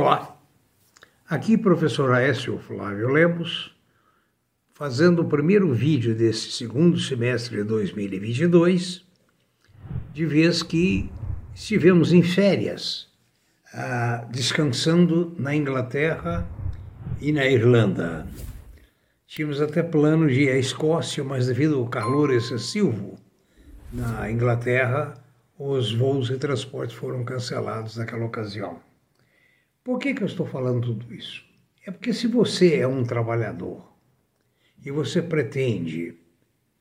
Olá, aqui professor Aécio Flávio Lemos, fazendo o primeiro vídeo desse segundo semestre de 2022, de vez que estivemos em férias, ah, descansando na Inglaterra e na Irlanda. Tínhamos até plano de ir à Escócia, mas devido ao calor excessivo na Inglaterra, os voos e transportes foram cancelados naquela ocasião. Por que, que eu estou falando tudo isso? É porque se você é um trabalhador e você pretende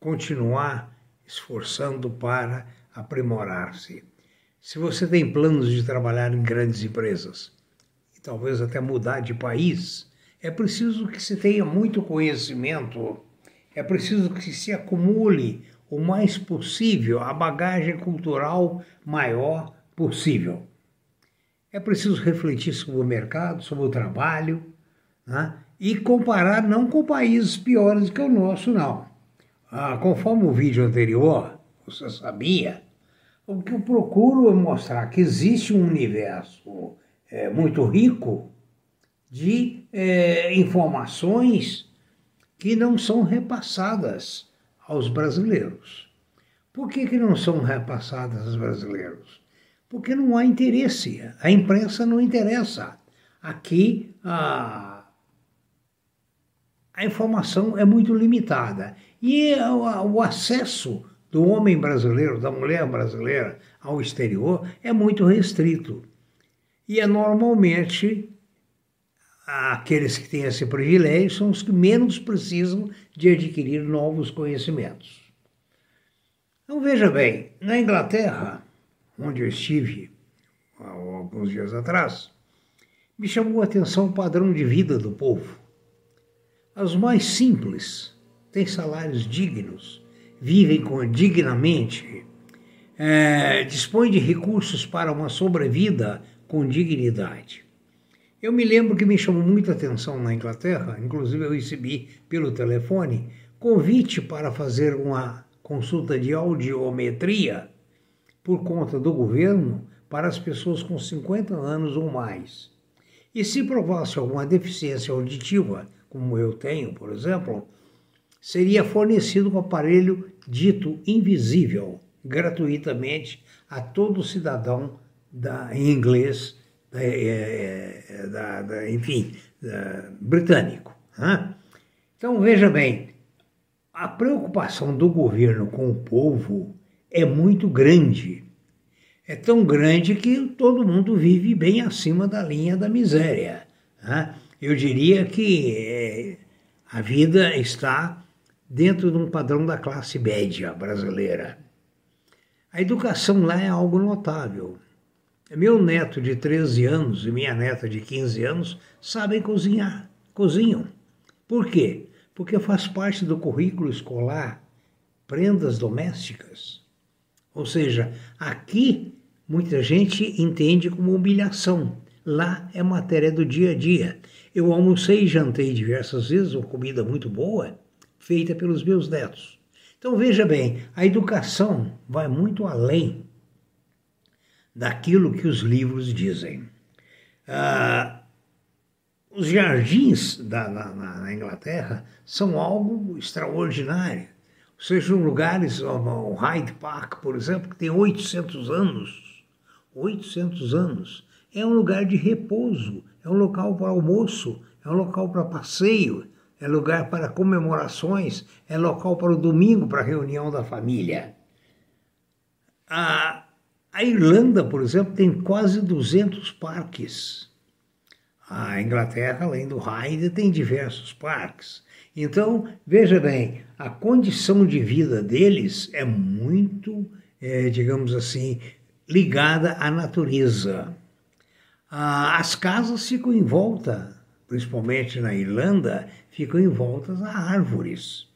continuar esforçando para aprimorar-se, se você tem planos de trabalhar em grandes empresas e talvez até mudar de país, é preciso que se tenha muito conhecimento, é preciso que se acumule o mais possível a bagagem cultural maior possível. É preciso refletir sobre o mercado, sobre o trabalho, né? e comparar não com países piores que o nosso, não. Ah, conforme o vídeo anterior, você sabia, o que eu procuro é mostrar que existe um universo é, muito rico de é, informações que não são repassadas aos brasileiros. Por que, que não são repassadas aos brasileiros? Porque não há interesse. A imprensa não interessa. Aqui a, a informação é muito limitada. E o, acesso do homem brasileiro, da mulher brasileira ao exterior é muito restrito. E é normalmente aqueles que têm esse privilégio são os que menos precisam de adquirir novos conhecimentos. Então veja bem, na Inglaterra, onde eu estive há alguns dias atrás, me chamou a atenção o padrão de vida do povo. Os mais simples têm salários dignos, vivem com, dignamente, é, dispõem de recursos para uma sobrevida com dignidade. Eu me lembro que me chamou muita atenção na Inglaterra, inclusive eu recebi pelo telefone convite para fazer uma consulta de audiometria por conta do governo para as pessoas com 50 anos ou mais. E se provasse alguma deficiência auditiva, como eu tenho, por exemplo, seria fornecido um aparelho dito invisível gratuitamente a todo cidadão da, em inglês, da, é, da, da, enfim, britânico. Né? Então veja bem, a preocupação do governo com o povo é muito grande. É tão grande que todo mundo vive bem acima da linha da miséria. Né? Eu diria que é, a vida está dentro de um padrão da classe média brasileira. A educação lá é algo notável. Meu neto de 13 anos e minha neta de 15 anos sabem cozinhar, cozinham. Por quê? Porque faz parte do currículo escolar prendas domésticas. Ou seja, aqui muita gente entende como humilhação. Lá é matéria do dia a dia. Eu almocei e jantei diversas vezes uma comida muito boa, feita pelos meus netos. Então veja bem, a educação vai muito além daquilo que os livros dizem. Ah, os jardins da, na, na Inglaterra são algo extraordinário sejam lugares, o Hyde Park, por exemplo, que tem 800 anos. 800 anos. É um lugar de repouso, é um local para almoço, é um local para passeio, é lugar para comemorações, é local para o domingo, para a reunião da família. A, a Irlanda, por exemplo, tem quase 200 parques. A Inglaterra, além do Hyde, tem diversos parques. Então, veja bem, a condição de vida deles é muito, é, digamos assim, ligada à natureza. Ah, as casas ficam em volta, principalmente na Irlanda, ficam em volta a árvores.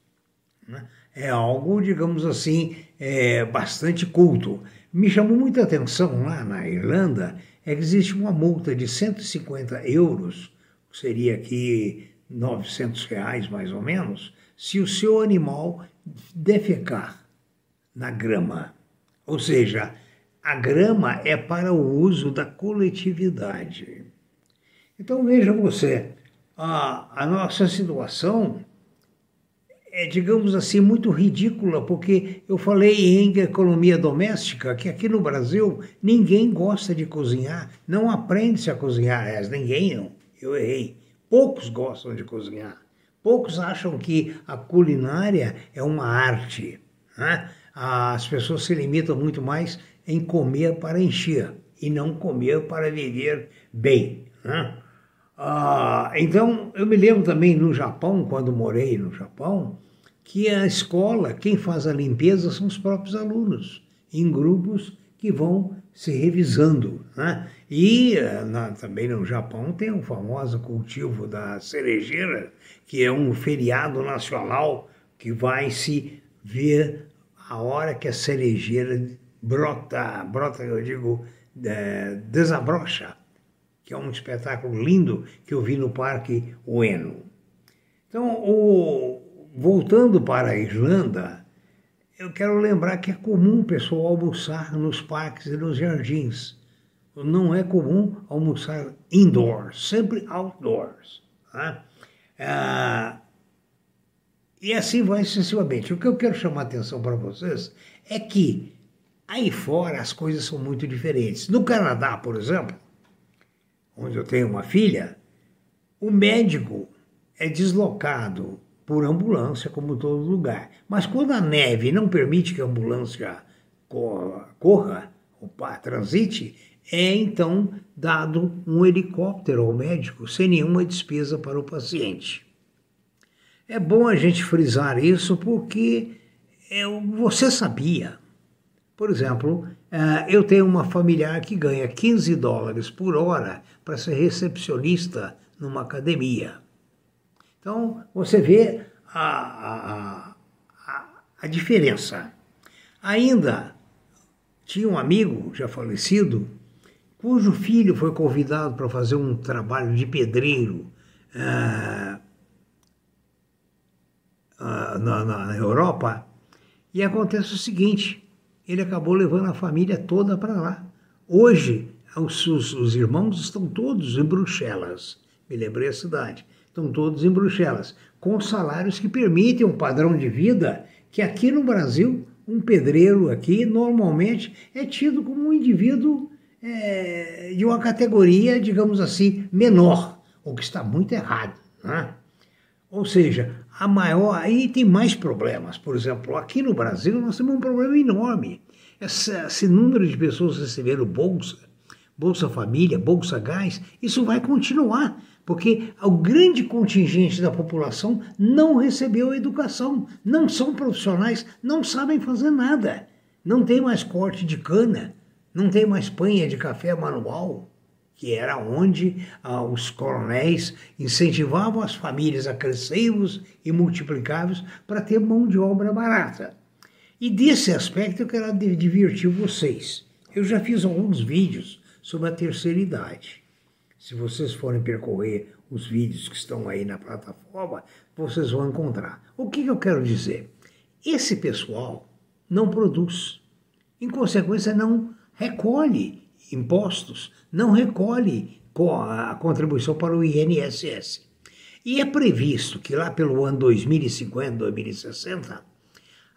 Né? É algo, digamos assim, é, bastante culto. Me chamou muita atenção lá na Irlanda é que existe uma multa de 150 euros, que seria aqui 900 reais mais ou menos, se o seu animal defecar na grama. Ou seja, a grama é para o uso da coletividade. Então veja você, a, a nossa situação é, digamos assim, muito ridícula, porque eu falei em economia doméstica, que aqui no Brasil ninguém gosta de cozinhar, não aprende-se a cozinhar, aliás, ninguém não, eu errei. Poucos gostam de cozinhar. Poucos acham que a culinária é uma arte. Né? As pessoas se limitam muito mais em comer para encher e não comer para viver bem. Né? Ah, então, eu me lembro também no Japão, quando morei no Japão, que a escola, quem faz a limpeza são os próprios alunos, em grupos que vão se revisando. Né? E eh, na, também no Japão tem o famoso cultivo da cerejeira, que é um feriado nacional que vai se ver a hora que a cerejeira brota, brota, eu digo, é, desabrocha que é um espetáculo lindo que eu vi no Parque Ueno. Então, o, voltando para a Irlanda, eu quero lembrar que é comum o pessoal almoçar nos parques e nos jardins. Não é comum almoçar indoors, sempre outdoors. Tá? Ah, e assim vai sucessivamente. O que eu quero chamar a atenção para vocês é que aí fora as coisas são muito diferentes. No Canadá, por exemplo, onde eu tenho uma filha, o médico é deslocado por ambulância, como todo lugar. Mas quando a neve não permite que a ambulância corra, corra ou transite, é então dado um helicóptero ao médico sem nenhuma despesa para o paciente. É bom a gente frisar isso porque você sabia por exemplo, eu tenho uma familiar que ganha 15 dólares por hora para ser recepcionista numa academia. Então, você vê a, a, a, diferença. Ainda tinha um amigo já falecido, cujo filho foi convidado para fazer um trabalho de pedreiro uh, uh, na, na Europa, e acontece o seguinte: ele acabou levando a família toda para lá. Hoje, os, os, os, irmãos estão todos em Bruxelas, me lembrei a cidade, estão todos em Bruxelas, com salários que permitem um padrão de vida que aqui no Brasil, um pedreiro aqui, normalmente é tido como um indivíduo é, de uma categoria, digamos assim, menor, o que está muito errado. Né? Ou seja, a maior. Aí tem mais problemas. Por exemplo, aqui no Brasil nós temos um problema enorme. Esse, esse número de pessoas recebendo bolsa, Bolsa Família, Bolsa Gás, isso vai continuar, porque o grande contingente da população não recebeu educação, não são profissionais, não sabem fazer nada, não tem mais corte de cana, não tem mais panha de café manual que era onde ah, os coronéis incentivavam as famílias a crescermos e multiplicáveis para ter mão de obra barata. E desse aspecto eu quero divertir vocês. Eu já fiz alguns vídeos sobre a terceira idade. Se vocês forem percorrer os vídeos que estão aí na plataforma, vocês vão encontrar. O que eu quero dizer? Esse pessoal não produz, em consequência, não recolhe impostos, não recolhe a contribuição para o INSS. E é previsto que lá pelo ano 2050, 2060,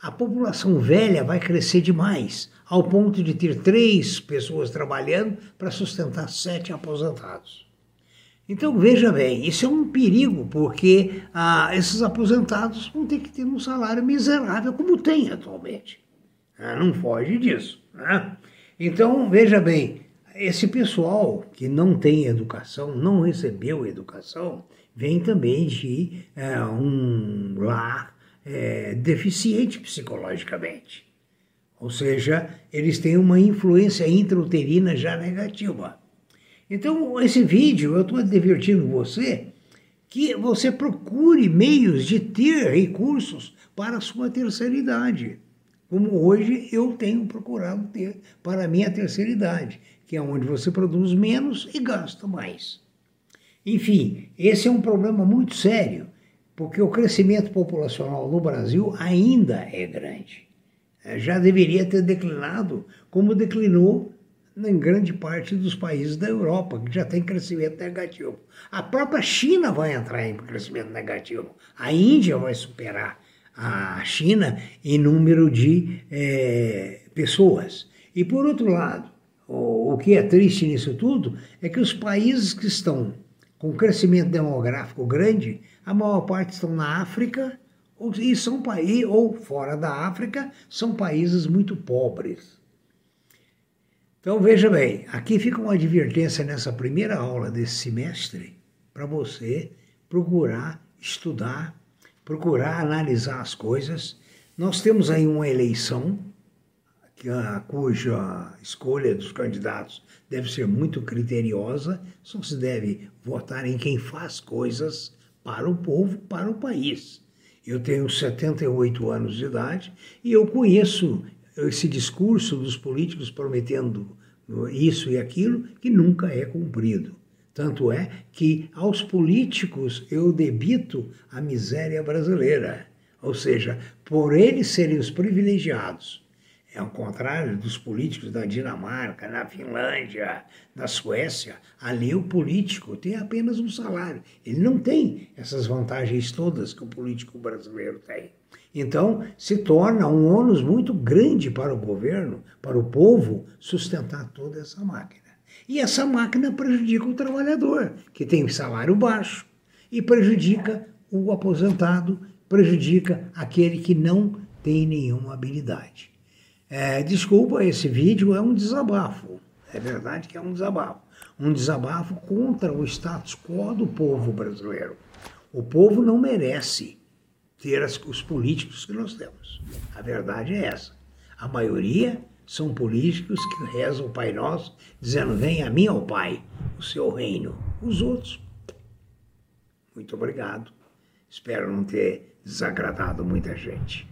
a população velha vai crescer demais, ao ponto de ter três pessoas trabalhando para sustentar sete aposentados. Então veja bem, isso é um perigo, porque ah, esses aposentados vão ter que ter um salário miserável, como tem atualmente. Ah, não foge disso. Né? Então veja bem, esse pessoal que não tem educação, não recebeu educação, vem também de é, um lar é, deficiente psicologicamente. Ou seja, eles têm uma influência intrauterina já negativa. Então, esse vídeo eu estou advertindo você que você procure meios de ter recursos para a sua terceira idade como hoje eu tenho procurado ter para a minha terceira idade, que é onde você produz menos e gasta mais. Enfim, esse é um problema muito sério, porque o crescimento populacional no Brasil ainda é grande. É, já deveria ter declinado como declinou em grande parte dos países da Europa, que já tem crescimento negativo. A própria China vai entrar em crescimento negativo. A Índia vai superar a China em número de é, pessoas. E por outro lado, o, o que é triste nisso tudo é que os países que estão com crescimento demográfico grande, a maior parte estão na África e são ou fora da África, são países muito pobres. Então veja bem, aqui fica uma advertência nessa primeira aula desse semestre para você procurar estudar, procurar analisar as coisas. Nós temos aí uma eleição cuja escolha dos candidatos deve ser muito criteriosa, só se deve votar em quem faz coisas para o povo, para o país. Eu tenho 78 anos de idade e eu conheço esse discurso dos políticos prometendo isso e aquilo que nunca é cumprido. Tanto é que aos políticos eu debito a miséria brasileira, ou seja, por eles serem os privilegiados é ao contrário dos políticos da Dinamarca, na Finlândia, na Suécia. Ali o político tem apenas um salário. Ele não tem essas vantagens todas que o político brasileiro tem. Então, se torna um ônus muito grande para o governo, para o povo, sustentar toda essa máquina. E essa máquina prejudica o trabalhador, que tem salário baixo, e prejudica o aposentado, prejudica aquele que não tem nenhuma habilidade. É, desculpa, esse vídeo é um desabafo. É verdade que é um desabafo. Um desabafo contra o status quo do povo brasileiro. O povo não merece ter as, os políticos que nós temos. A verdade é essa. A maioria são políticos que rezam o Pai Nosso, dizendo: Venha a mim, ao Pai, o seu reino. Os outros, muito obrigado. Espero não ter desagradado muita gente.